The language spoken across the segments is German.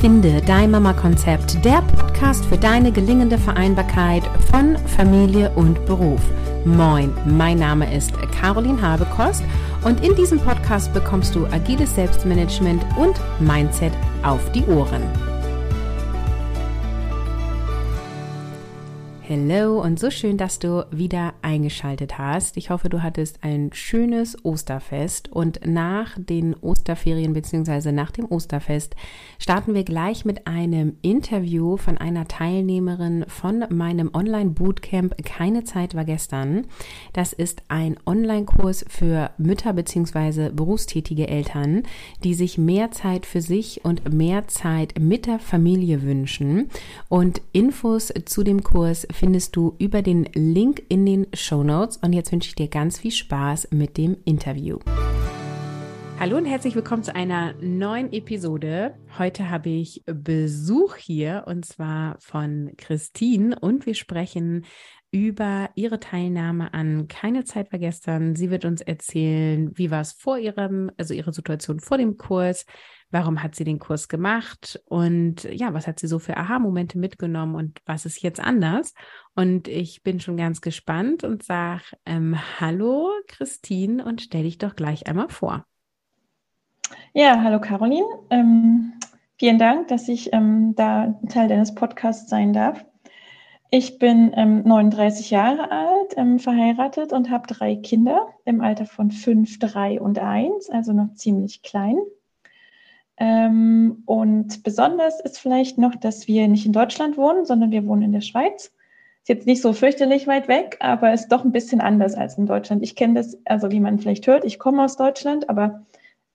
Finde dein Mama-Konzept, der Podcast für deine gelingende Vereinbarkeit von Familie und Beruf. Moin, mein Name ist Caroline Habekost und in diesem Podcast bekommst du agiles Selbstmanagement und Mindset auf die Ohren. Hallo und so schön, dass du wieder eingeschaltet hast. Ich hoffe, du hattest ein schönes Osterfest und nach den Osterferien bzw. nach dem Osterfest starten wir gleich mit einem Interview von einer Teilnehmerin von meinem Online-Bootcamp Keine Zeit war gestern. Das ist ein Online-Kurs für Mütter bzw. berufstätige Eltern, die sich mehr Zeit für sich und mehr Zeit mit der Familie wünschen. Und Infos zu dem Kurs findest du über den Link in den Show Notes. Und jetzt wünsche ich dir ganz viel Spaß mit dem Interview. Hallo und herzlich willkommen zu einer neuen Episode. Heute habe ich Besuch hier und zwar von Christine und wir sprechen über ihre Teilnahme an Keine Zeit war gestern. Sie wird uns erzählen, wie war es vor ihrem, also ihre Situation vor dem Kurs, warum hat sie den Kurs gemacht und ja, was hat sie so für Aha-Momente mitgenommen und was ist jetzt anders? Und ich bin schon ganz gespannt und sage ähm, Hallo Christine und stell dich doch gleich einmal vor. Ja, hallo Caroline. Ähm, vielen Dank, dass ich ähm, da Teil deines Podcasts sein darf. Ich bin ähm, 39 Jahre alt, ähm, verheiratet und habe drei Kinder im Alter von 5, 3 und 1, also noch ziemlich klein. Ähm, und besonders ist vielleicht noch, dass wir nicht in Deutschland wohnen, sondern wir wohnen in der Schweiz. Ist jetzt nicht so fürchterlich weit weg, aber ist doch ein bisschen anders als in Deutschland. Ich kenne das, also wie man vielleicht hört, ich komme aus Deutschland, aber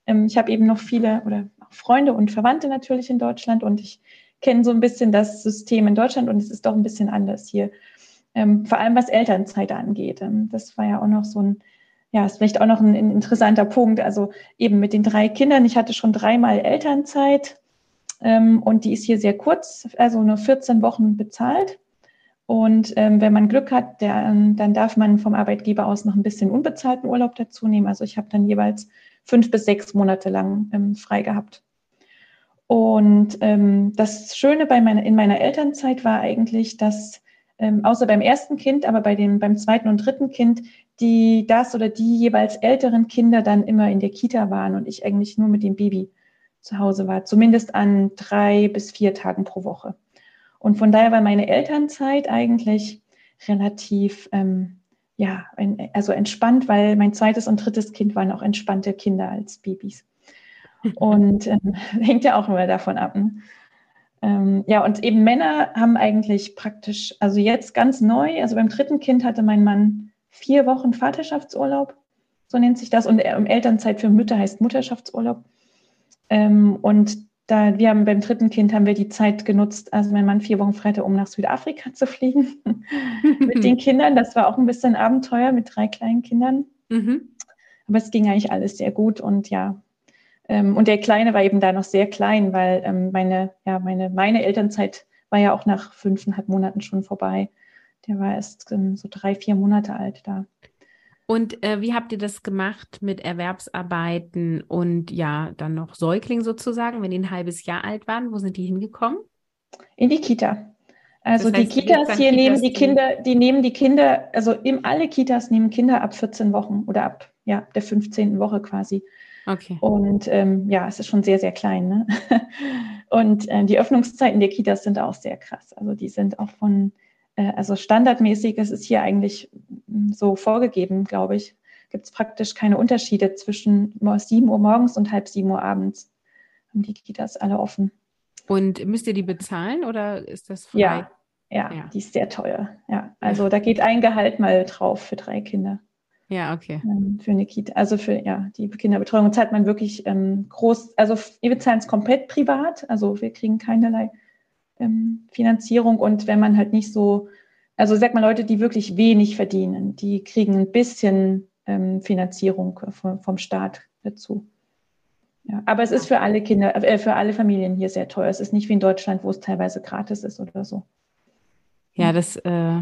ähm, ich habe eben noch viele oder Freunde und Verwandte natürlich in Deutschland und ich kenne so ein bisschen das System in Deutschland und es ist doch ein bisschen anders hier. Ähm, vor allem was Elternzeit angeht. Ähm, das war ja auch noch so ein ja, ist vielleicht auch noch ein, ein, interessanter Punkt. Also eben mit den drei Kindern. Ich hatte schon dreimal Elternzeit ähm, und die ist hier sehr kurz, also nur 14 Wochen bezahlt. Und ähm, wenn man Glück hat, der, ähm, dann darf man vom Arbeitgeber aus noch ein bisschen unbezahlten Urlaub dazu nehmen. Also ich habe dann jeweils fünf bis sechs Monate lang ähm, frei gehabt. Und ähm, das Schöne bei meiner, in meiner Elternzeit war eigentlich, dass ähm, außer beim ersten Kind, aber bei dem, beim zweiten und dritten Kind die das oder die jeweils älteren Kinder dann immer in der Kita waren und ich eigentlich nur mit dem Baby zu Hause war, zumindest an drei bis vier Tagen pro Woche. Und von daher war meine Elternzeit eigentlich relativ, ähm, ja, ein, also entspannt, weil mein zweites und drittes Kind waren auch entspannte Kinder als Babys. Und ähm, hängt ja auch immer davon ab. Ne? Ähm, ja, und eben Männer haben eigentlich praktisch, also jetzt ganz neu, also beim dritten Kind hatte mein Mann vier Wochen Vaterschaftsurlaub, so nennt sich das. Und Elternzeit für Mütter heißt Mutterschaftsurlaub. Ähm, und da wir haben beim dritten Kind haben wir die Zeit genutzt, also mein Mann vier Wochen Freitag, um nach Südafrika zu fliegen mit den Kindern. Das war auch ein bisschen Abenteuer mit drei kleinen Kindern. Mhm. Aber es ging eigentlich alles sehr gut und ja. Ähm, und der Kleine war eben da noch sehr klein, weil ähm, meine, ja, meine, meine Elternzeit war ja auch nach fünfeinhalb Monaten schon vorbei. Der war erst ähm, so drei, vier Monate alt da. Und äh, wie habt ihr das gemacht mit Erwerbsarbeiten und ja, dann noch Säugling sozusagen, wenn die ein halbes Jahr alt waren? Wo sind die hingekommen? In die Kita. Also das heißt, die Kitas hier Kitas nehmen die Kinder, die nehmen die Kinder, also im, alle Kitas nehmen Kinder ab 14 Wochen oder ab ja, der 15. Woche quasi. Okay. Und ähm, ja, es ist schon sehr, sehr klein. Ne? Und äh, die Öffnungszeiten der Kitas sind auch sehr krass. Also die sind auch von äh, also standardmäßig ist es hier eigentlich mm, so vorgegeben, glaube ich. Gibt es praktisch keine Unterschiede zwischen 7 Uhr morgens und halb 7 Uhr abends. Haben die Kitas alle offen. Und müsst ihr die bezahlen oder ist das frei? Ja, ja, ja. die ist sehr teuer. Ja, also da geht ein Gehalt mal drauf für drei Kinder. Ja, okay. Ähm, für eine Kita, also für ja, die Kinderbetreuung zahlt man wirklich ähm, groß, also wir bezahlen es komplett privat, also wir kriegen keinerlei ähm, Finanzierung. Und wenn man halt nicht so, also sag mal, Leute, die wirklich wenig verdienen, die kriegen ein bisschen ähm, Finanzierung vom, vom Staat dazu. Ja, aber es ist für alle Kinder, äh, für alle Familien hier sehr teuer. Es ist nicht wie in Deutschland, wo es teilweise gratis ist oder so. Ja, das, äh,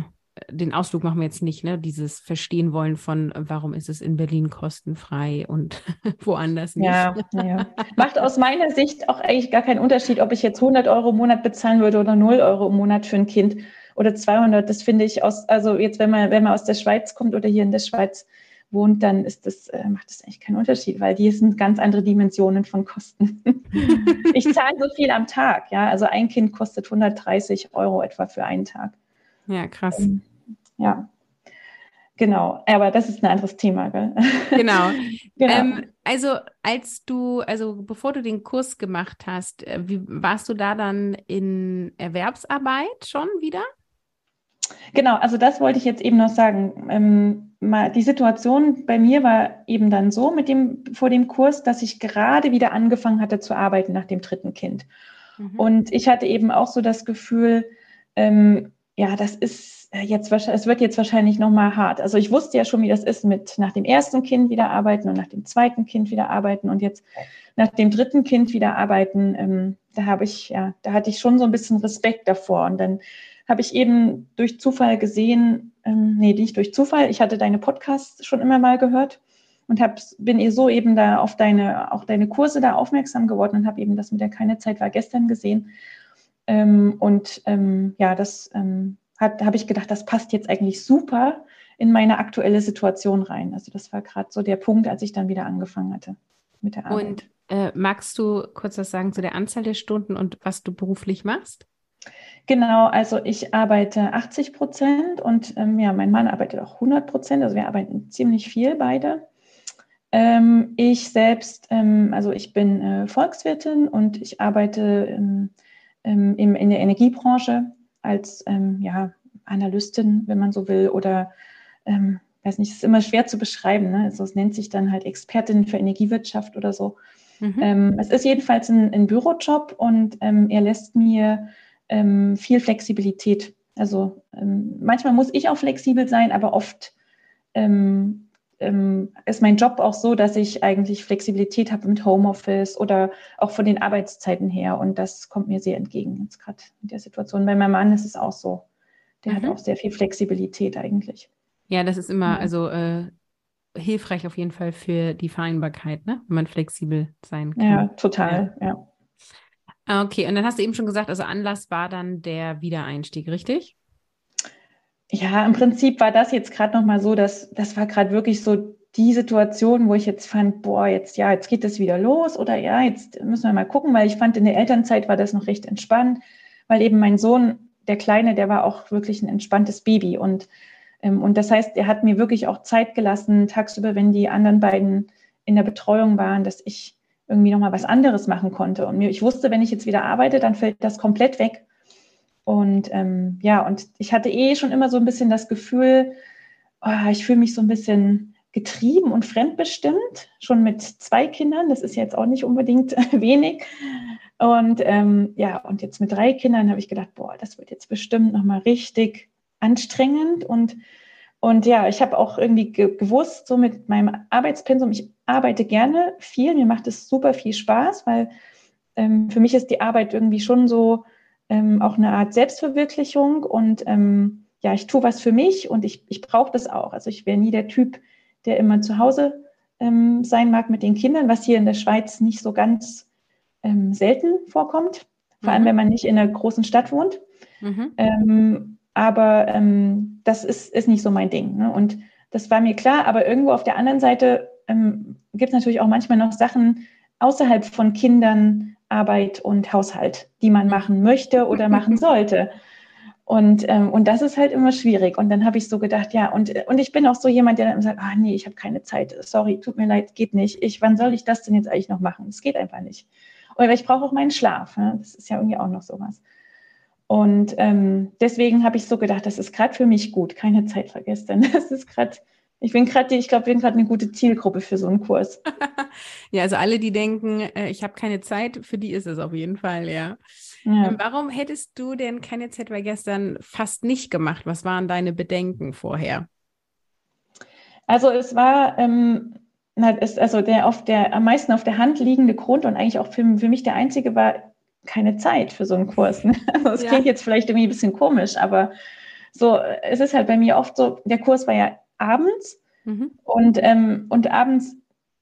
den Ausflug machen wir jetzt nicht, ne? Dieses Verstehen wollen von, warum ist es in Berlin kostenfrei und woanders nicht. Ja, ja, macht aus meiner Sicht auch eigentlich gar keinen Unterschied, ob ich jetzt 100 Euro im Monat bezahlen würde oder 0 Euro im Monat für ein Kind oder 200. Das finde ich aus, also jetzt, wenn man, wenn man aus der Schweiz kommt oder hier in der Schweiz wohnt, dann ist das, äh, macht das eigentlich keinen Unterschied, weil die sind ganz andere Dimensionen von Kosten. ich zahle so viel am Tag, ja. Also ein Kind kostet 130 Euro etwa für einen Tag. Ja, krass. Ähm, ja. Genau, aber das ist ein anderes Thema, gell? Genau. genau. Ähm, also als du, also bevor du den Kurs gemacht hast, äh, wie warst du da dann in Erwerbsarbeit schon wieder? Genau, also das wollte ich jetzt eben noch sagen. Ähm, mal, die Situation bei mir war eben dann so mit dem, vor dem Kurs, dass ich gerade wieder angefangen hatte zu arbeiten nach dem dritten Kind. Mhm. Und ich hatte eben auch so das Gefühl, ähm, ja, das ist äh, jetzt wahrscheinlich, es wird jetzt wahrscheinlich nochmal hart. Also ich wusste ja schon, wie das ist mit nach dem ersten Kind wieder arbeiten und nach dem zweiten Kind wieder arbeiten und jetzt nach dem dritten Kind wieder arbeiten. Ähm, da habe ich, ja, da hatte ich schon so ein bisschen Respekt davor. Und dann habe ich eben durch Zufall gesehen, ähm, nee, nicht durch Zufall, ich hatte deine Podcasts schon immer mal gehört und hab, bin ihr so eben da auf deine, auch deine Kurse da aufmerksam geworden und habe eben das mit der Keine Zeit war gestern gesehen ähm, und ähm, ja, das ähm, habe ich gedacht, das passt jetzt eigentlich super in meine aktuelle Situation rein. Also das war gerade so der Punkt, als ich dann wieder angefangen hatte mit der Arbeit. Und äh, magst du kurz was sagen zu der Anzahl der Stunden und was du beruflich machst? Genau, also ich arbeite 80 Prozent und ähm, ja, mein Mann arbeitet auch 100 Prozent. Also wir arbeiten ziemlich viel beide. Ähm, ich selbst, ähm, also ich bin äh, Volkswirtin und ich arbeite ähm, ähm, im, in der Energiebranche als ähm, ja, Analystin, wenn man so will, oder ähm, weiß nicht, es ist immer schwer zu beschreiben. Ne? Also es nennt sich dann halt Expertin für Energiewirtschaft oder so. Mhm. Ähm, es ist jedenfalls ein, ein Bürojob und ähm, er lässt mir ähm, viel Flexibilität. Also ähm, manchmal muss ich auch flexibel sein, aber oft ähm, ist mein Job auch so, dass ich eigentlich Flexibilität habe mit Homeoffice oder auch von den Arbeitszeiten her. Und das kommt mir sehr entgegen jetzt gerade in der Situation. Bei meinem Mann ist es auch so. Der mhm. hat auch sehr viel Flexibilität eigentlich. Ja, das ist immer, also äh, hilfreich auf jeden Fall für die Vereinbarkeit, ne? wenn man flexibel sein kann. Ja, total, ja. ja. Okay, und dann hast du eben schon gesagt, also Anlass war dann der Wiedereinstieg, richtig? Ja, im Prinzip war das jetzt gerade nochmal so, dass das war gerade wirklich so die Situation, wo ich jetzt fand, boah, jetzt ja, jetzt geht das wieder los oder ja, jetzt müssen wir mal gucken, weil ich fand, in der Elternzeit war das noch recht entspannt, weil eben mein Sohn, der Kleine, der war auch wirklich ein entspanntes Baby und ähm, und das heißt, er hat mir wirklich auch Zeit gelassen, tagsüber, wenn die anderen beiden in der Betreuung waren, dass ich irgendwie nochmal was anderes machen konnte. Und mir, ich wusste, wenn ich jetzt wieder arbeite, dann fällt das komplett weg. Und ähm, ja, und ich hatte eh schon immer so ein bisschen das Gefühl, oh, ich fühle mich so ein bisschen getrieben und fremdbestimmt, schon mit zwei Kindern. Das ist jetzt auch nicht unbedingt wenig. Und ähm, ja, und jetzt mit drei Kindern habe ich gedacht, boah, das wird jetzt bestimmt nochmal richtig anstrengend. Und, und ja, ich habe auch irgendwie ge gewusst, so mit meinem Arbeitspensum, ich arbeite gerne viel, mir macht es super viel Spaß, weil ähm, für mich ist die Arbeit irgendwie schon so, ähm, auch eine Art Selbstverwirklichung und ähm, ja, ich tue was für mich und ich, ich brauche das auch. Also ich wäre nie der Typ, der immer zu Hause ähm, sein mag mit den Kindern, was hier in der Schweiz nicht so ganz ähm, selten vorkommt, vor mhm. allem wenn man nicht in einer großen Stadt wohnt. Mhm. Ähm, aber ähm, das ist, ist nicht so mein Ding. Ne? Und das war mir klar, aber irgendwo auf der anderen Seite gibt es natürlich auch manchmal noch Sachen außerhalb von Kindern, Arbeit und Haushalt, die man machen möchte oder machen sollte. Und, ähm, und das ist halt immer schwierig. Und dann habe ich so gedacht, ja, und, und ich bin auch so jemand, der dann sagt, ah nee, ich habe keine Zeit, sorry, tut mir leid, geht nicht. Ich, wann soll ich das denn jetzt eigentlich noch machen? Es geht einfach nicht. Oder ich brauche auch meinen Schlaf. Ne? Das ist ja irgendwie auch noch sowas. Und ähm, deswegen habe ich so gedacht, das ist gerade für mich gut, keine Zeit vergessen. Das ist gerade ich bin gerade, ich glaube, bin gerade eine gute Zielgruppe für so einen Kurs. ja, also alle, die denken, äh, ich habe keine Zeit, für die ist es auf jeden Fall, ja. ja. Ähm, warum hättest du denn keine Zeit bei gestern fast nicht gemacht? Was waren deine Bedenken vorher? Also es war, ähm, also der auf der am meisten auf der Hand liegende Grund und eigentlich auch für, für mich der einzige war keine Zeit für so einen Kurs. Ne? Also das ja. klingt jetzt vielleicht irgendwie ein bisschen komisch, aber so, es ist halt bei mir oft so, der Kurs war ja abends mhm. und, ähm, und abends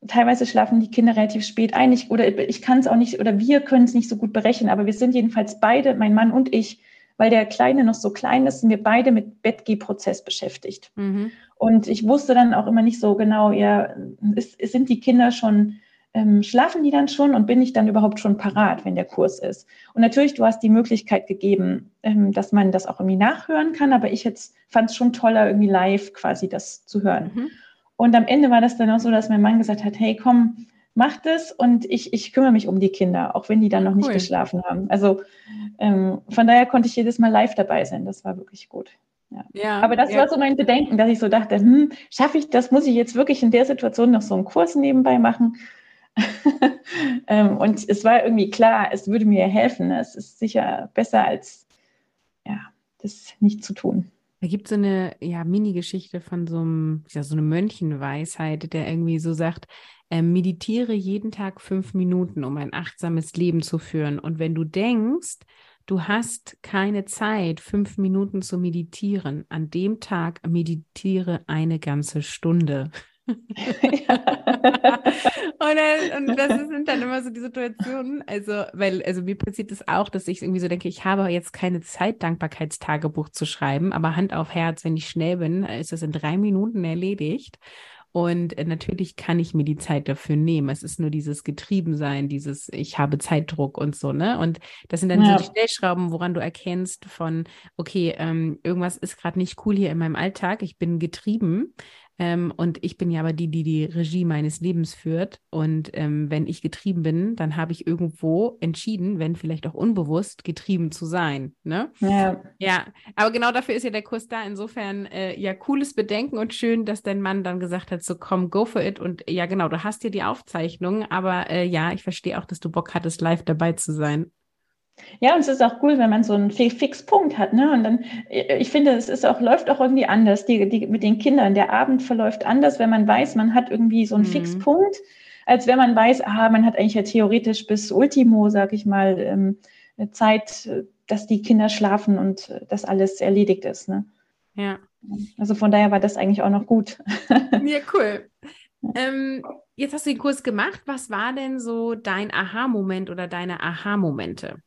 teilweise schlafen die Kinder relativ spät ein. Ich, oder ich kann es auch nicht, oder wir können es nicht so gut berechnen, aber wir sind jedenfalls beide, mein Mann und ich, weil der Kleine noch so klein ist, sind wir beide mit Bettgehprozess beschäftigt. Mhm. Und ich wusste dann auch immer nicht so genau, ja, ist, sind die Kinder schon, ähm, schlafen die dann schon und bin ich dann überhaupt schon parat, wenn der Kurs ist? Und natürlich, du hast die Möglichkeit gegeben, ähm, dass man das auch irgendwie nachhören kann, aber ich jetzt fand es schon toller, irgendwie live quasi das zu hören. Mhm. Und am Ende war das dann auch so, dass mein Mann gesagt hat, hey, komm, mach das und ich, ich kümmere mich um die Kinder, auch wenn die dann noch nicht cool. geschlafen haben. Also ähm, von daher konnte ich jedes Mal live dabei sein. Das war wirklich gut. Ja. ja Aber das ja. war so mein Bedenken, dass ich so dachte, hm, schaffe ich das, muss ich jetzt wirklich in der Situation noch so einen Kurs nebenbei machen? ähm, und es war irgendwie klar, es würde mir helfen. Es ist sicher besser als ja, das nicht zu tun. Da gibt es so eine ja, Mini-Geschichte von so einem, ja, so eine Mönchenweisheit, der irgendwie so sagt, äh, meditiere jeden Tag fünf Minuten, um ein achtsames Leben zu führen. Und wenn du denkst, du hast keine Zeit, fünf Minuten zu meditieren, an dem Tag meditiere eine ganze Stunde. und, dann, und, das sind dann immer so die Situationen, also, weil, also mir passiert es das auch, dass ich irgendwie so denke, ich habe jetzt keine Zeit, Dankbarkeitstagebuch zu schreiben, aber Hand auf Herz, wenn ich schnell bin, ist das in drei Minuten erledigt. Und natürlich kann ich mir die Zeit dafür nehmen. Es ist nur dieses Getriebensein, dieses Ich habe Zeitdruck und so, ne? Und das sind dann ja. so die Stellschrauben, woran du erkennst von, okay, ähm, irgendwas ist gerade nicht cool hier in meinem Alltag, ich bin getrieben. Ähm, und ich bin ja aber die, die die Regie meines Lebens führt. Und ähm, wenn ich getrieben bin, dann habe ich irgendwo entschieden, wenn vielleicht auch unbewusst, getrieben zu sein. Ne? Ja. Ja, aber genau dafür ist ja der Kurs da. Insofern, äh, ja, cooles Bedenken und schön, dass dein Mann dann gesagt hat, so komm, go for it. Und ja, genau, du hast ja die Aufzeichnung, aber äh, ja, ich verstehe auch, dass du Bock hattest, live dabei zu sein. Ja, und es ist auch cool, wenn man so einen Fixpunkt hat. Ne? Und dann, ich finde, es ist auch, läuft auch irgendwie anders. Die, die, mit den Kindern, der Abend verläuft anders, wenn man weiß, man hat irgendwie so einen mhm. Fixpunkt, als wenn man weiß, ah, man hat eigentlich ja theoretisch bis Ultimo, sag ich mal, ähm, Zeit, dass die Kinder schlafen und das alles erledigt ist. Ne? Ja. Also von daher war das eigentlich auch noch gut. Ja, cool. Ähm, jetzt hast du den Kurs gemacht. Was war denn so dein Aha-Moment oder deine Aha-Momente?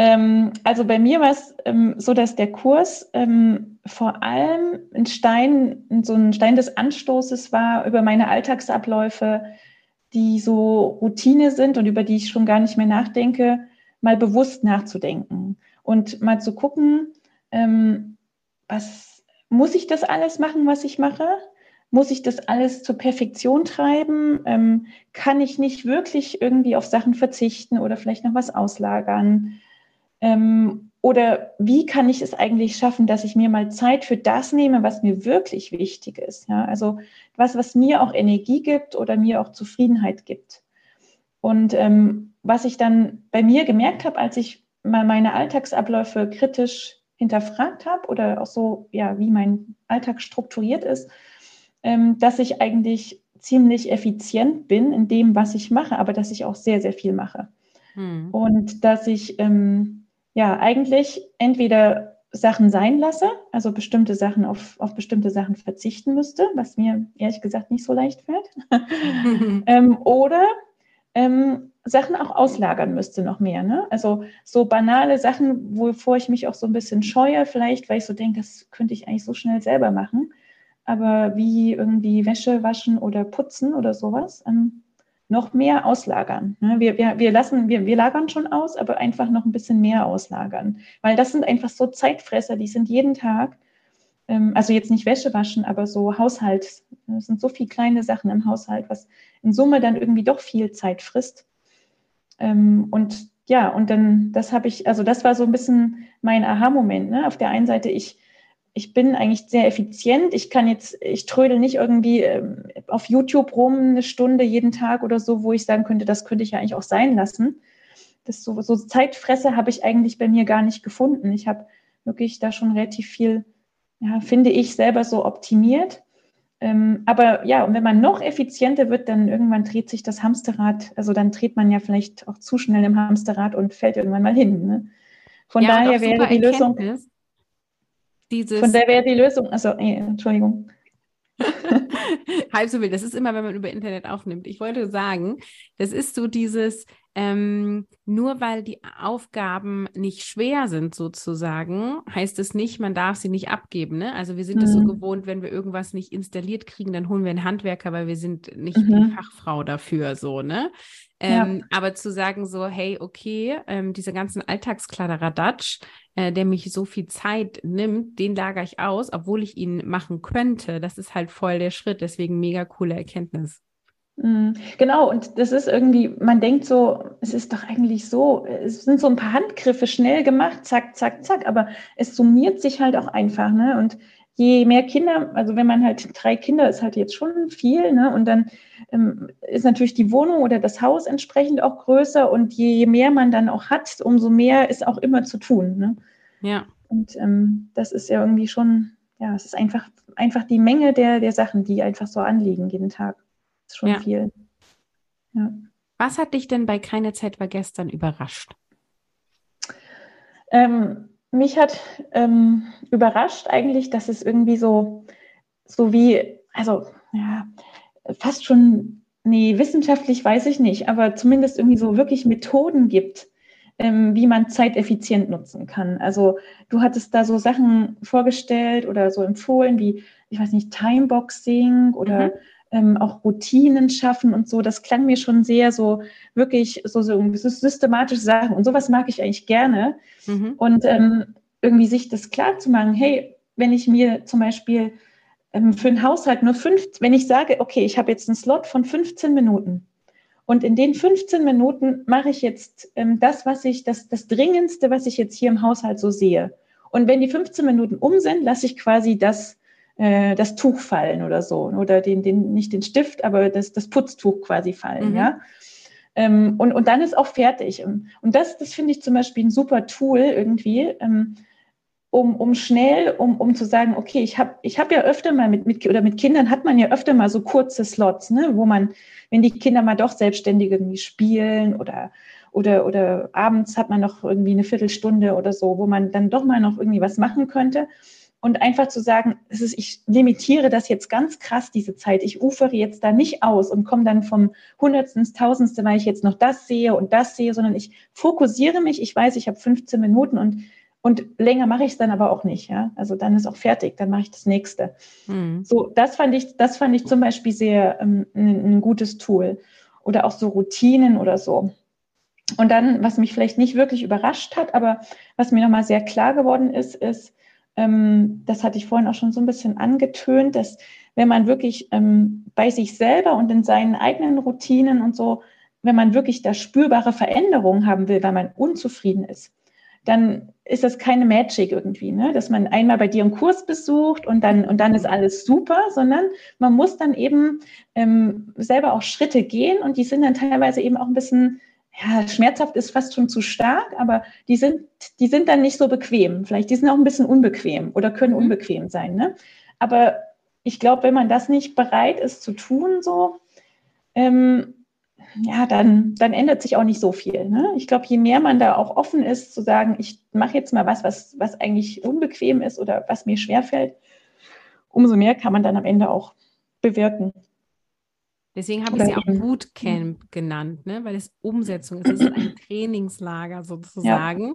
Ähm, also bei mir war es ähm, so, dass der Kurs ähm, vor allem ein Stein, so ein Stein des Anstoßes war über meine Alltagsabläufe, die so Routine sind und über die ich schon gar nicht mehr nachdenke, mal bewusst nachzudenken und mal zu gucken, ähm, was muss ich das alles machen, was ich mache? Muss ich das alles zur Perfektion treiben? Ähm, kann ich nicht wirklich irgendwie auf Sachen verzichten oder vielleicht noch was auslagern? Ähm, oder wie kann ich es eigentlich schaffen, dass ich mir mal Zeit für das nehme, was mir wirklich wichtig ist? Ja, also was, was mir auch Energie gibt oder mir auch Zufriedenheit gibt. Und ähm, was ich dann bei mir gemerkt habe, als ich mal meine Alltagsabläufe kritisch hinterfragt habe oder auch so, ja, wie mein Alltag strukturiert ist, ähm, dass ich eigentlich ziemlich effizient bin in dem, was ich mache, aber dass ich auch sehr, sehr viel mache. Hm. Und dass ich ähm, ja eigentlich entweder Sachen sein lasse, also bestimmte Sachen auf, auf bestimmte Sachen verzichten müsste, was mir ehrlich gesagt nicht so leicht fällt. ähm, oder ähm, Sachen auch auslagern müsste noch mehr. Ne? Also so banale Sachen, wovor ich mich auch so ein bisschen scheue, vielleicht, weil ich so denke, das könnte ich eigentlich so schnell selber machen. Aber wie irgendwie Wäsche waschen oder putzen oder sowas, ähm, noch mehr auslagern. Ne? Wir, wir, wir lassen, wir, wir lagern schon aus, aber einfach noch ein bisschen mehr auslagern. Weil das sind einfach so Zeitfresser, die sind jeden Tag, ähm, also jetzt nicht Wäsche waschen, aber so Haushalt. Es sind so viele kleine Sachen im Haushalt, was in Summe dann irgendwie doch viel Zeit frisst. Ähm, und ja, und dann, das habe ich, also das war so ein bisschen mein Aha-Moment. Ne? Auf der einen Seite, ich ich bin eigentlich sehr effizient. Ich kann jetzt, ich trödel nicht irgendwie ähm, auf YouTube rum eine Stunde jeden Tag oder so, wo ich sagen könnte, das könnte ich ja eigentlich auch sein lassen. Das so, so Zeitfresse habe ich eigentlich bei mir gar nicht gefunden. Ich habe wirklich da schon relativ viel, ja, finde ich selber so optimiert. Ähm, aber ja, und wenn man noch effizienter wird, dann irgendwann dreht sich das Hamsterrad. Also dann dreht man ja vielleicht auch zu schnell im Hamsterrad und fällt irgendwann mal hin. Ne? Von ja, daher wäre die Lösung. Dieses Von der wäre die Lösung, also, nee, Entschuldigung. Halb so wild. Das ist immer, wenn man über Internet aufnimmt. Ich wollte sagen, das ist so dieses, ähm, nur weil die Aufgaben nicht schwer sind, sozusagen, heißt es nicht, man darf sie nicht abgeben. Ne? Also wir sind mhm. das so gewohnt, wenn wir irgendwas nicht installiert kriegen, dann holen wir einen Handwerker, weil wir sind nicht mhm. die Fachfrau dafür, so, ne? Ähm, ja. Aber zu sagen so, hey, okay, ähm, diese ganzen Alltagskladderadatsch, äh, der mich so viel Zeit nimmt, den lagere ich aus, obwohl ich ihn machen könnte. Das ist halt voll der Schritt. Deswegen mega coole Erkenntnis. Mhm. Genau, und das ist irgendwie, man denkt so, es ist doch eigentlich so, es sind so ein paar Handgriffe schnell gemacht, zack, zack, zack, aber es summiert sich halt auch einfach, ne? Und je mehr Kinder, also wenn man halt drei Kinder ist halt jetzt schon viel, ne? Und dann ähm, ist natürlich die Wohnung oder das Haus entsprechend auch größer und je mehr man dann auch hat, umso mehr ist auch immer zu tun. Ne? Ja. Und ähm, das ist ja irgendwie schon, ja, es ist einfach, einfach die Menge der, der Sachen, die einfach so anliegen jeden Tag. Ist schon ja. viel. Ja. Was hat dich denn bei Keine Zeit war gestern überrascht? Ähm, mich hat ähm, überrascht eigentlich, dass es irgendwie so, so wie, also ja, fast schon, nee, wissenschaftlich weiß ich nicht, aber zumindest irgendwie so wirklich Methoden gibt, ähm, wie man Zeit effizient nutzen kann. Also du hattest da so Sachen vorgestellt oder so empfohlen, wie, ich weiß nicht, Timeboxing oder mhm ähm, auch Routinen schaffen und so. Das klang mir schon sehr so wirklich so, so systematische Sachen. Und sowas mag ich eigentlich gerne. Mhm. Und ähm, irgendwie sich das klar zu machen, hey, wenn ich mir zum Beispiel ähm, für einen Haushalt nur fünf, wenn ich sage, okay, ich habe jetzt einen Slot von 15 Minuten und in den 15 Minuten mache ich jetzt ähm, das, was ich, das, das Dringendste, was ich jetzt hier im Haushalt so sehe. Und wenn die 15 Minuten um sind, lasse ich quasi das äh, das Tuch fallen oder so. Oder den, den, nicht den Stift, aber das, das Putztuch quasi fallen, mhm. ja. Ähm, und, und dann ist auch fertig. Und das, das finde ich zum Beispiel ein super Tool irgendwie, ähm, um, um schnell, um, um zu sagen, okay, ich habe ich hab ja öfter mal mit, mit, oder mit Kindern hat man ja öfter mal so kurze Slots, ne, wo man, wenn die Kinder mal doch selbstständig irgendwie spielen oder, oder, oder abends hat man noch irgendwie eine Viertelstunde oder so, wo man dann doch mal noch irgendwie was machen könnte und einfach zu sagen, es ist, ich limitiere das jetzt ganz krass, diese Zeit. Ich ufere jetzt da nicht aus und komme dann vom Hundertsten ins Tausendste, weil ich jetzt noch das sehe und das sehe, sondern ich fokussiere mich. Ich weiß, ich habe 15 Minuten und, und länger mache ich es dann aber auch nicht. Ja? Also dann ist auch fertig, dann mache ich das nächste. Mhm. So, das fand ich, das fand ich zum Beispiel sehr ähm, ein, ein gutes Tool. Oder auch so Routinen oder so. Und dann, was mich vielleicht nicht wirklich überrascht hat, aber was mir nochmal sehr klar geworden ist, ist, das hatte ich vorhin auch schon so ein bisschen angetönt, dass wenn man wirklich ähm, bei sich selber und in seinen eigenen Routinen und so, wenn man wirklich da spürbare Veränderungen haben will, weil man unzufrieden ist, dann ist das keine Magic irgendwie, ne? dass man einmal bei dir einen Kurs besucht und dann, und dann ist alles super, sondern man muss dann eben ähm, selber auch Schritte gehen und die sind dann teilweise eben auch ein bisschen ja, schmerzhaft ist fast schon zu stark, aber die sind, die sind dann nicht so bequem. Vielleicht, die sind auch ein bisschen unbequem oder können mhm. unbequem sein. Ne? Aber ich glaube, wenn man das nicht bereit ist zu tun, so, ähm, ja, dann, dann ändert sich auch nicht so viel. Ne? Ich glaube, je mehr man da auch offen ist, zu sagen, ich mache jetzt mal was, was, was eigentlich unbequem ist oder was mir schwerfällt, umso mehr kann man dann am Ende auch bewirken. Deswegen habe ich sie auch Bootcamp genannt, ne? weil es Umsetzung ist. Es ist ein Trainingslager sozusagen. Ja.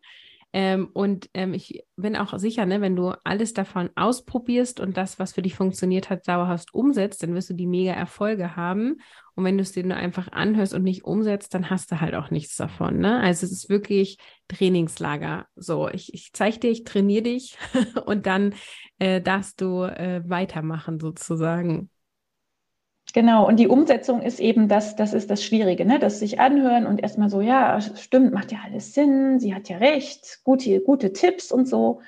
Ähm, und ähm, ich bin auch sicher, ne, wenn du alles davon ausprobierst und das, was für dich funktioniert hat, dauerhaft umsetzt, dann wirst du die mega Erfolge haben. Und wenn du es dir nur einfach anhörst und nicht umsetzt, dann hast du halt auch nichts davon. Ne? Also es ist wirklich Trainingslager. So, ich, ich zeige dir, ich trainiere dich und dann äh, darfst du äh, weitermachen sozusagen. Genau, und die Umsetzung ist eben das, das ist das Schwierige, ne? das sich anhören und erstmal so, ja, stimmt, macht ja alles Sinn, sie hat ja recht, gute, gute Tipps und so,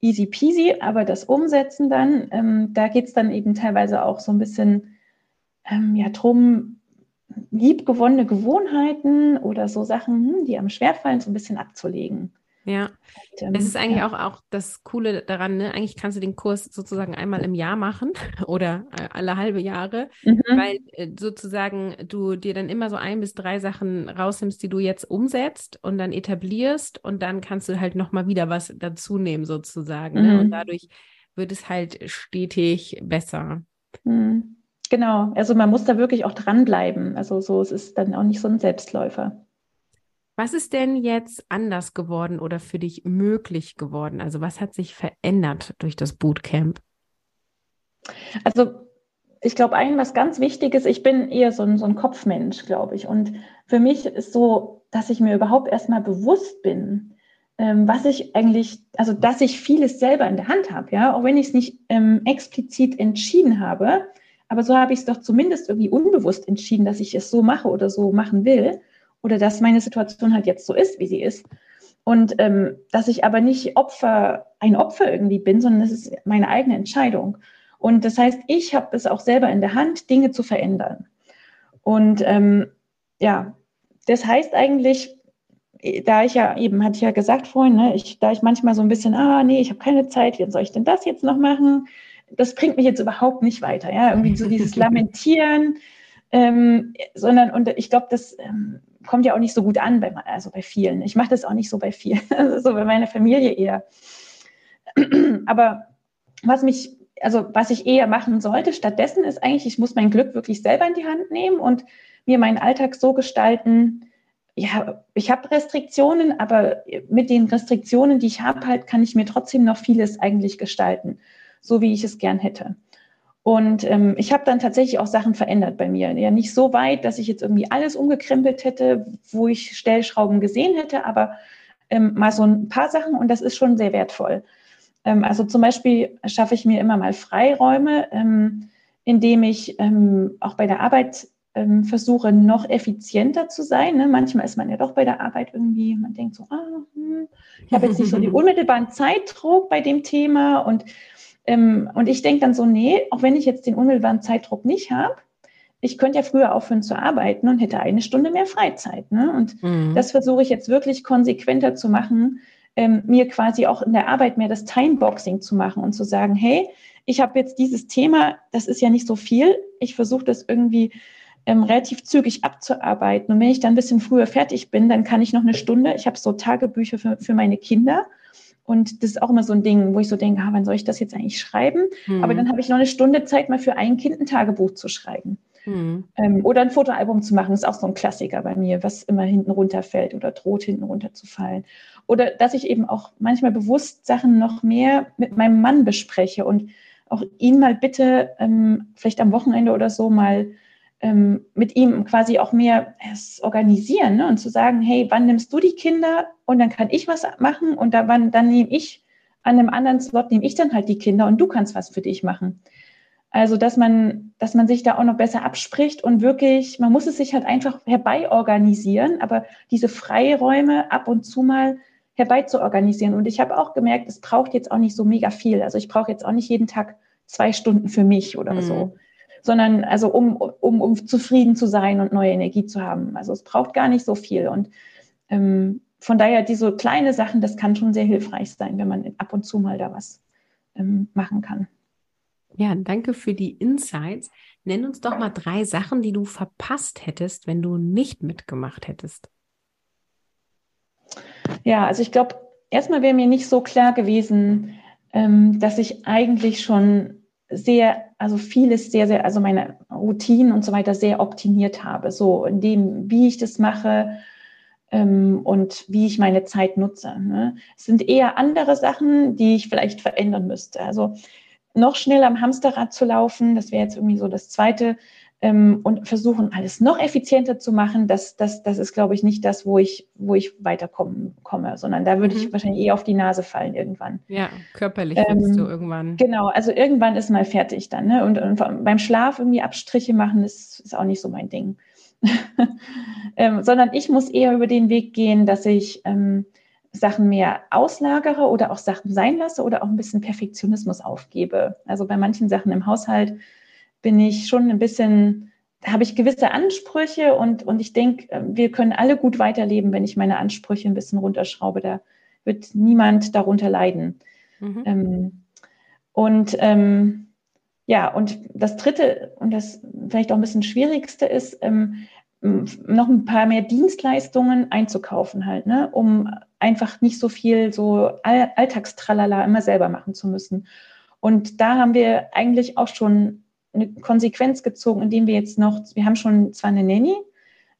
easy peasy, aber das Umsetzen dann, ähm, da geht es dann eben teilweise auch so ein bisschen ähm, ja, drum, liebgewonnene Gewohnheiten oder so Sachen, hm, die am schwerfallen, so ein bisschen abzulegen. Ja, ähm, es ist eigentlich ja. auch, auch das Coole daran, ne? Eigentlich kannst du den Kurs sozusagen einmal im Jahr machen oder äh, alle halbe Jahre, mhm. weil äh, sozusagen du dir dann immer so ein bis drei Sachen rausnimmst, die du jetzt umsetzt und dann etablierst und dann kannst du halt nochmal wieder was dazu nehmen sozusagen. Mhm. Ne? Und mhm. dadurch wird es halt stetig besser. Mhm. Genau, also man muss da wirklich auch dranbleiben. Also so, es ist dann auch nicht so ein Selbstläufer. Was ist denn jetzt anders geworden oder für dich möglich geworden? Also was hat sich verändert durch das Bootcamp? Also ich glaube, ein was ganz Wichtiges, ich bin eher so ein, so ein Kopfmensch, glaube ich. Und für mich ist so, dass ich mir überhaupt erstmal bewusst bin, ähm, was ich eigentlich, also dass ich vieles selber in der Hand habe, ja, auch wenn ich es nicht ähm, explizit entschieden habe, aber so habe ich es doch zumindest irgendwie unbewusst entschieden, dass ich es so mache oder so machen will oder dass meine Situation halt jetzt so ist, wie sie ist. Und ähm, dass ich aber nicht Opfer, ein Opfer irgendwie bin, sondern es ist meine eigene Entscheidung. Und das heißt, ich habe es auch selber in der Hand, Dinge zu verändern. Und ähm, ja, das heißt eigentlich, da ich ja eben, hatte ich ja gesagt vorhin, ne, ich, da ich manchmal so ein bisschen, ah, nee, ich habe keine Zeit, wie soll ich denn das jetzt noch machen? Das bringt mich jetzt überhaupt nicht weiter, ja, irgendwie so dieses Lamentieren, ähm, sondern, und ich glaube, das ähm, kommt ja auch nicht so gut an bei, also bei vielen. Ich mache das auch nicht so bei vielen, so bei meiner Familie eher. Aber was mich, also was ich eher machen sollte stattdessen ist eigentlich, ich muss mein Glück wirklich selber in die Hand nehmen und mir meinen Alltag so gestalten, ja, ich habe Restriktionen, aber mit den Restriktionen, die ich habe, halt kann ich mir trotzdem noch vieles eigentlich gestalten, so wie ich es gern hätte. Und ähm, ich habe dann tatsächlich auch Sachen verändert bei mir. Ja, nicht so weit, dass ich jetzt irgendwie alles umgekrempelt hätte, wo ich Stellschrauben gesehen hätte, aber ähm, mal so ein paar Sachen und das ist schon sehr wertvoll. Ähm, also zum Beispiel schaffe ich mir immer mal Freiräume, ähm, indem ich ähm, auch bei der Arbeit ähm, versuche, noch effizienter zu sein. Ne? Manchmal ist man ja doch bei der Arbeit irgendwie, man denkt so, ah, hm, ich habe jetzt nicht so den unmittelbaren Zeitdruck bei dem Thema und ähm, und ich denke dann so, nee, auch wenn ich jetzt den unmittelbaren Zeitdruck nicht habe, ich könnte ja früher aufhören zu arbeiten und hätte eine Stunde mehr Freizeit. Ne? Und mhm. das versuche ich jetzt wirklich konsequenter zu machen, ähm, mir quasi auch in der Arbeit mehr das Timeboxing zu machen und zu sagen, hey, ich habe jetzt dieses Thema, das ist ja nicht so viel. Ich versuche das irgendwie ähm, relativ zügig abzuarbeiten. Und wenn ich dann ein bisschen früher fertig bin, dann kann ich noch eine Stunde, ich habe so Tagebücher für, für meine Kinder und das ist auch immer so ein Ding, wo ich so denke, ah, wann soll ich das jetzt eigentlich schreiben? Mhm. Aber dann habe ich noch eine Stunde Zeit, mal für ein Kind ein Tagebuch zu schreiben. Mhm. Ähm, oder ein Fotoalbum zu machen, ist auch so ein Klassiker bei mir, was immer hinten runterfällt oder droht hinten runterzufallen. Oder dass ich eben auch manchmal bewusst Sachen noch mehr mit meinem Mann bespreche und auch ihn mal bitte, ähm, vielleicht am Wochenende oder so, mal ähm, mit ihm quasi auch mehr es organisieren ne? und zu sagen, hey, wann nimmst du die Kinder und dann kann ich was machen und da, wann, dann nehme ich an einem anderen Slot, nehme ich dann halt die Kinder und du kannst was für dich machen. Also, dass man, dass man sich da auch noch besser abspricht und wirklich, man muss es sich halt einfach herbeiorganisieren, aber diese Freiräume ab und zu mal herbei zu organisieren. Und ich habe auch gemerkt, es braucht jetzt auch nicht so mega viel. Also ich brauche jetzt auch nicht jeden Tag zwei Stunden für mich oder mhm. so sondern also um, um, um zufrieden zu sein und neue Energie zu haben. Also es braucht gar nicht so viel. Und ähm, von daher, diese kleine Sachen, das kann schon sehr hilfreich sein, wenn man ab und zu mal da was ähm, machen kann. Ja, danke für die Insights. Nenn uns doch mal drei Sachen, die du verpasst hättest, wenn du nicht mitgemacht hättest. Ja, also ich glaube, erstmal wäre mir nicht so klar gewesen, ähm, dass ich eigentlich schon sehr, also vieles sehr, sehr, also meine Routinen und so weiter sehr optimiert habe, so in dem, wie ich das mache ähm, und wie ich meine Zeit nutze. Ne? Es sind eher andere Sachen, die ich vielleicht verändern müsste. Also noch schnell am Hamsterrad zu laufen, das wäre jetzt irgendwie so das Zweite ähm, und versuchen, alles noch effizienter zu machen, das, das, das ist, glaube ich, nicht das, wo ich, wo ich weiterkommen komme, sondern da würde mhm. ich wahrscheinlich eh auf die Nase fallen irgendwann. Ja, körperlich ähm, du irgendwann. Genau, also irgendwann ist mal fertig dann. Ne? Und, und beim Schlaf irgendwie Abstriche machen, ist, ist auch nicht so mein Ding. ähm, sondern ich muss eher über den Weg gehen, dass ich ähm, Sachen mehr auslagere oder auch Sachen sein lasse oder auch ein bisschen Perfektionismus aufgebe. Also bei manchen Sachen im Haushalt bin ich schon ein bisschen, habe ich gewisse Ansprüche und, und ich denke, äh, wir können alle gut weiterleben, wenn ich meine Ansprüche ein bisschen runterschraube. Da wird niemand darunter leiden. Mhm. Ähm, und ähm, ja, und das dritte und das vielleicht auch ein bisschen schwierigste ist, ähm, noch ein paar mehr Dienstleistungen einzukaufen halt, ne, um einfach nicht so viel so All Alltagstralala immer selber machen zu müssen. Und da haben wir eigentlich auch schon eine Konsequenz gezogen, indem wir jetzt noch, wir haben schon zwar eine Nanny,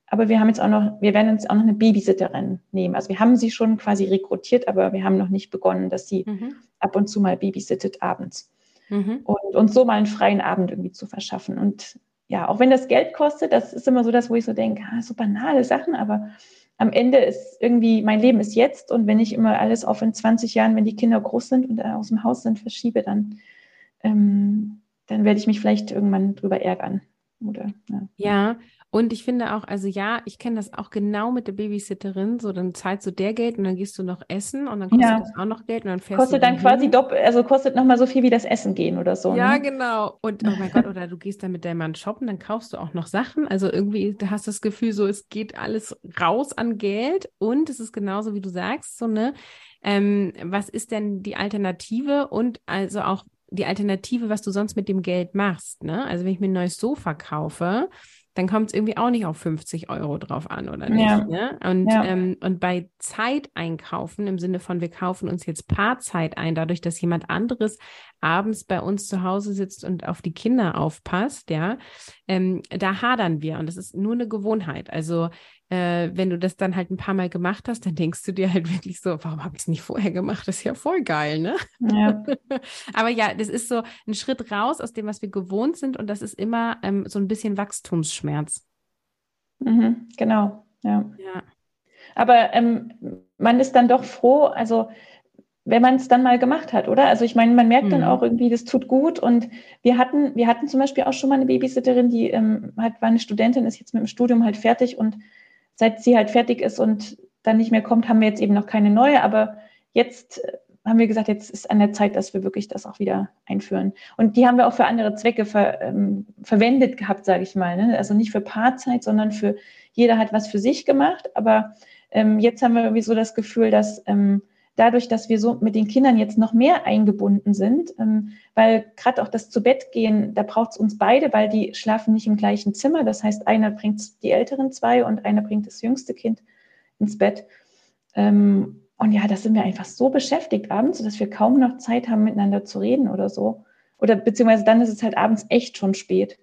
aber wir haben jetzt auch noch, wir werden jetzt auch noch eine Babysitterin nehmen. Also wir haben sie schon quasi rekrutiert, aber wir haben noch nicht begonnen, dass sie mhm. ab und zu mal babysittet abends. Mhm. Und uns so mal einen freien Abend irgendwie zu verschaffen. Und ja, auch wenn das Geld kostet, das ist immer so das, wo ich so denke, ah, so banale Sachen, aber am Ende ist irgendwie, mein Leben ist jetzt und wenn ich immer alles auf in 20 Jahren, wenn die Kinder groß sind und aus dem Haus sind, verschiebe, dann, ähm, dann werde ich mich vielleicht irgendwann drüber ärgern. Oder, ja. ja, und ich finde auch, also ja, ich kenne das auch genau mit der Babysitterin. So, dann zahlst du der Geld und dann gehst du noch essen und dann kostet ja. das auch noch Geld und dann fährst kostet du dann quasi doppelt, also kostet nochmal so viel wie das Essen gehen oder so. Ja, ne? genau. Und oh mein Gott, oder du gehst dann mit deinem Mann shoppen, dann kaufst du auch noch Sachen. Also irgendwie, du hast das Gefühl, so es geht alles raus an Geld und es ist genauso, wie du sagst, so ne. Ähm, was ist denn die Alternative und also auch die Alternative, was du sonst mit dem Geld machst, ne? Also wenn ich mir ein neues Sofa kaufe, dann kommt es irgendwie auch nicht auf 50 Euro drauf an, oder nicht? Ja. Ne? Und, ja. ähm, und bei Zeit einkaufen, im Sinne von, wir kaufen uns jetzt Paarzeit ein, dadurch, dass jemand anderes abends bei uns zu Hause sitzt und auf die Kinder aufpasst, ja, ähm, da hadern wir. Und das ist nur eine Gewohnheit. Also äh, wenn du das dann halt ein paar Mal gemacht hast, dann denkst du dir halt wirklich so, warum habe ich es nicht vorher gemacht? Das ist ja voll geil, ne? Ja. Aber ja, das ist so ein Schritt raus aus dem, was wir gewohnt sind und das ist immer ähm, so ein bisschen Wachstumsschmerz. Mhm, genau, ja. ja. Aber ähm, man ist dann doch froh, also wenn man es dann mal gemacht hat, oder? Also ich meine, man merkt mhm. dann auch irgendwie, das tut gut. Und wir hatten, wir hatten zum Beispiel auch schon mal eine Babysitterin, die ähm, hat, war eine Studentin, ist jetzt mit dem Studium halt fertig und seit sie halt fertig ist und dann nicht mehr kommt, haben wir jetzt eben noch keine neue. Aber jetzt äh, haben wir gesagt, jetzt ist an der Zeit, dass wir wirklich das auch wieder einführen. Und die haben wir auch für andere Zwecke ver, ähm, verwendet gehabt, sage ich mal. Ne? Also nicht für Paarzeit, sondern für jeder hat was für sich gemacht. Aber ähm, jetzt haben wir irgendwie so das Gefühl, dass ähm, dadurch, dass wir so mit den Kindern jetzt noch mehr eingebunden sind, ähm, weil gerade auch das zu Bett gehen, da braucht es uns beide, weil die schlafen nicht im gleichen Zimmer. Das heißt, einer bringt die älteren zwei und einer bringt das jüngste Kind ins Bett. Ähm, und ja, da sind wir einfach so beschäftigt abends, dass wir kaum noch Zeit haben, miteinander zu reden oder so. Oder beziehungsweise dann ist es halt abends echt schon spät.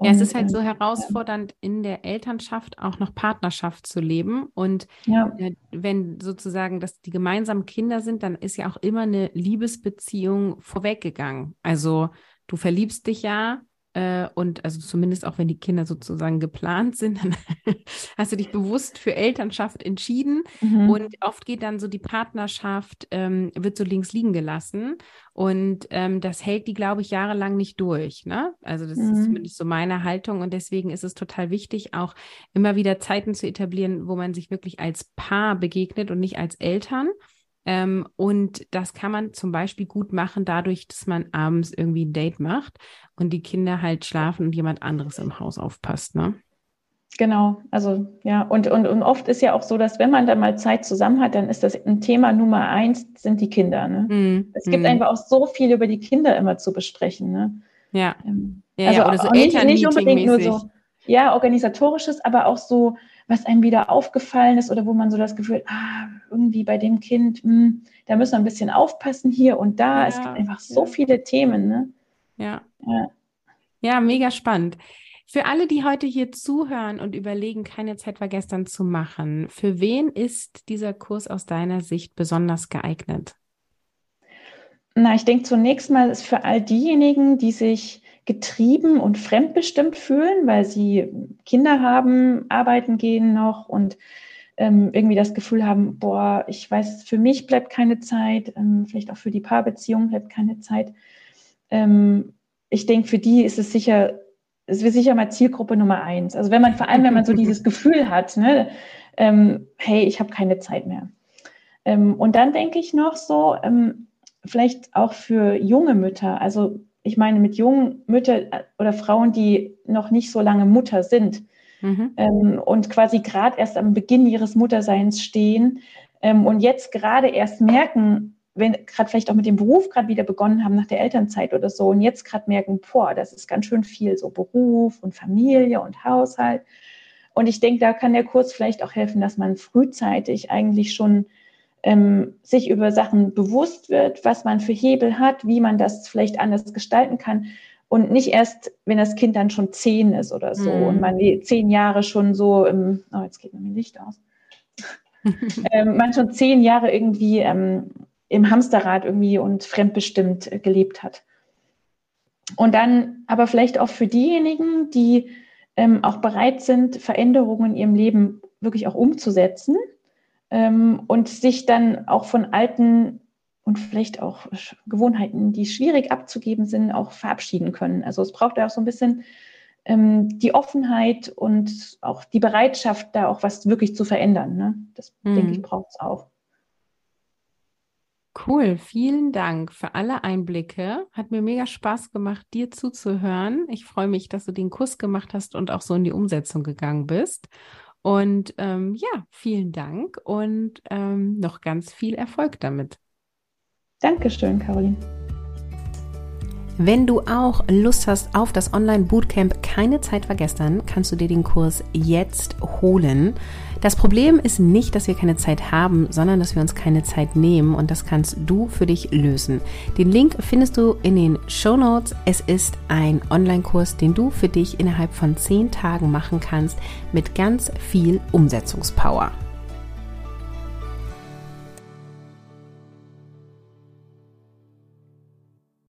Und, ja, es ist halt so herausfordernd, in der Elternschaft auch noch Partnerschaft zu leben. Und ja. Äh, wenn sozusagen das die gemeinsamen Kinder sind, dann ist ja auch immer eine Liebesbeziehung vorweggegangen. Also du verliebst dich ja äh, und also zumindest auch wenn die Kinder sozusagen geplant sind, dann hast du dich bewusst für Elternschaft entschieden. Mhm. Und oft geht dann so die Partnerschaft, ähm, wird so links liegen gelassen. Und ähm, das hält die, glaube ich, jahrelang nicht durch. Ne? Also das mhm. ist zumindest so meine Haltung. Und deswegen ist es total wichtig, auch immer wieder Zeiten zu etablieren, wo man sich wirklich als Paar begegnet und nicht als Eltern. Ähm, und das kann man zum Beispiel gut machen, dadurch, dass man abends irgendwie ein Date macht und die Kinder halt schlafen und jemand anderes im Haus aufpasst, ne? Genau, also ja, und, und, und oft ist ja auch so, dass wenn man dann mal Zeit zusammen hat, dann ist das ein Thema Nummer eins, sind die Kinder. Ne? Mm, es gibt mm. einfach auch so viel über die Kinder immer zu besprechen. Ne? Ja. Ähm, ja, also ja, oder so nicht, nicht unbedingt nur so, ja, organisatorisches, aber auch so, was einem wieder aufgefallen ist oder wo man so das Gefühl, ah, irgendwie bei dem Kind, mh, hm, da müssen wir ein bisschen aufpassen hier und da. Ja, es gibt einfach so viele Themen. Ne? Ja. ja. Ja, mega spannend. Für alle, die heute hier zuhören und überlegen, keine Zeit war gestern zu machen, für wen ist dieser Kurs aus deiner Sicht besonders geeignet? Na, ich denke zunächst mal ist für all diejenigen, die sich getrieben und fremdbestimmt fühlen, weil sie Kinder haben, arbeiten gehen noch und ähm, irgendwie das Gefühl haben, boah, ich weiß, für mich bleibt keine Zeit, ähm, vielleicht auch für die Paarbeziehung bleibt keine Zeit. Ähm, ich denke, für die ist es sicher das wäre sicher mal Zielgruppe Nummer eins. Also wenn man, vor allem wenn man so dieses Gefühl hat, ne, ähm, hey, ich habe keine Zeit mehr. Ähm, und dann denke ich noch so, ähm, vielleicht auch für junge Mütter, also ich meine mit jungen Müttern äh, oder Frauen, die noch nicht so lange Mutter sind mhm. ähm, und quasi gerade erst am Beginn ihres Mutterseins stehen, Ähm, und jetzt gerade erst merken, wenn gerade vielleicht auch mit dem Beruf gerade wieder begonnen haben nach der Elternzeit oder so und jetzt gerade merken, boah, das ist ganz schön viel, so Beruf und Familie und Haushalt. Und ich denke, da kann der Kurs vielleicht auch helfen, dass man frühzeitig eigentlich schon ähm, sich über Sachen bewusst wird, was man für Hebel hat, wie man das vielleicht anders gestalten kann. Und nicht erst, wenn das Kind dann schon zehn ist oder so mhm. und man die zehn Jahre schon so im, oh, jetzt geht mir mein Licht aus, ähm, man schon zehn Jahre irgendwie ähm, im Hamsterrad irgendwie und fremdbestimmt äh, gelebt hat. Und dann aber vielleicht auch für diejenigen, die ähm, auch bereit sind, Veränderungen in ihrem Leben wirklich auch umzusetzen ähm, und sich dann auch von alten und vielleicht auch Gewohnheiten, die schwierig abzugeben sind, auch verabschieden können. Also es braucht ja auch so ein bisschen ähm, die Offenheit und auch die Bereitschaft, da auch was wirklich zu verändern. Ne? Das mhm. denke ich, braucht es auch. Cool, vielen Dank für alle Einblicke. Hat mir mega Spaß gemacht, dir zuzuhören. Ich freue mich, dass du den Kurs gemacht hast und auch so in die Umsetzung gegangen bist. Und ähm, ja, vielen Dank und ähm, noch ganz viel Erfolg damit. Dankeschön, Caroline. Wenn du auch Lust hast auf das Online-Bootcamp Keine Zeit vergessen, kannst du dir den Kurs jetzt holen. Das Problem ist nicht, dass wir keine Zeit haben, sondern dass wir uns keine Zeit nehmen und das kannst du für dich lösen. Den Link findest du in den Show Notes. Es ist ein Online-Kurs, den du für dich innerhalb von zehn Tagen machen kannst mit ganz viel Umsetzungspower.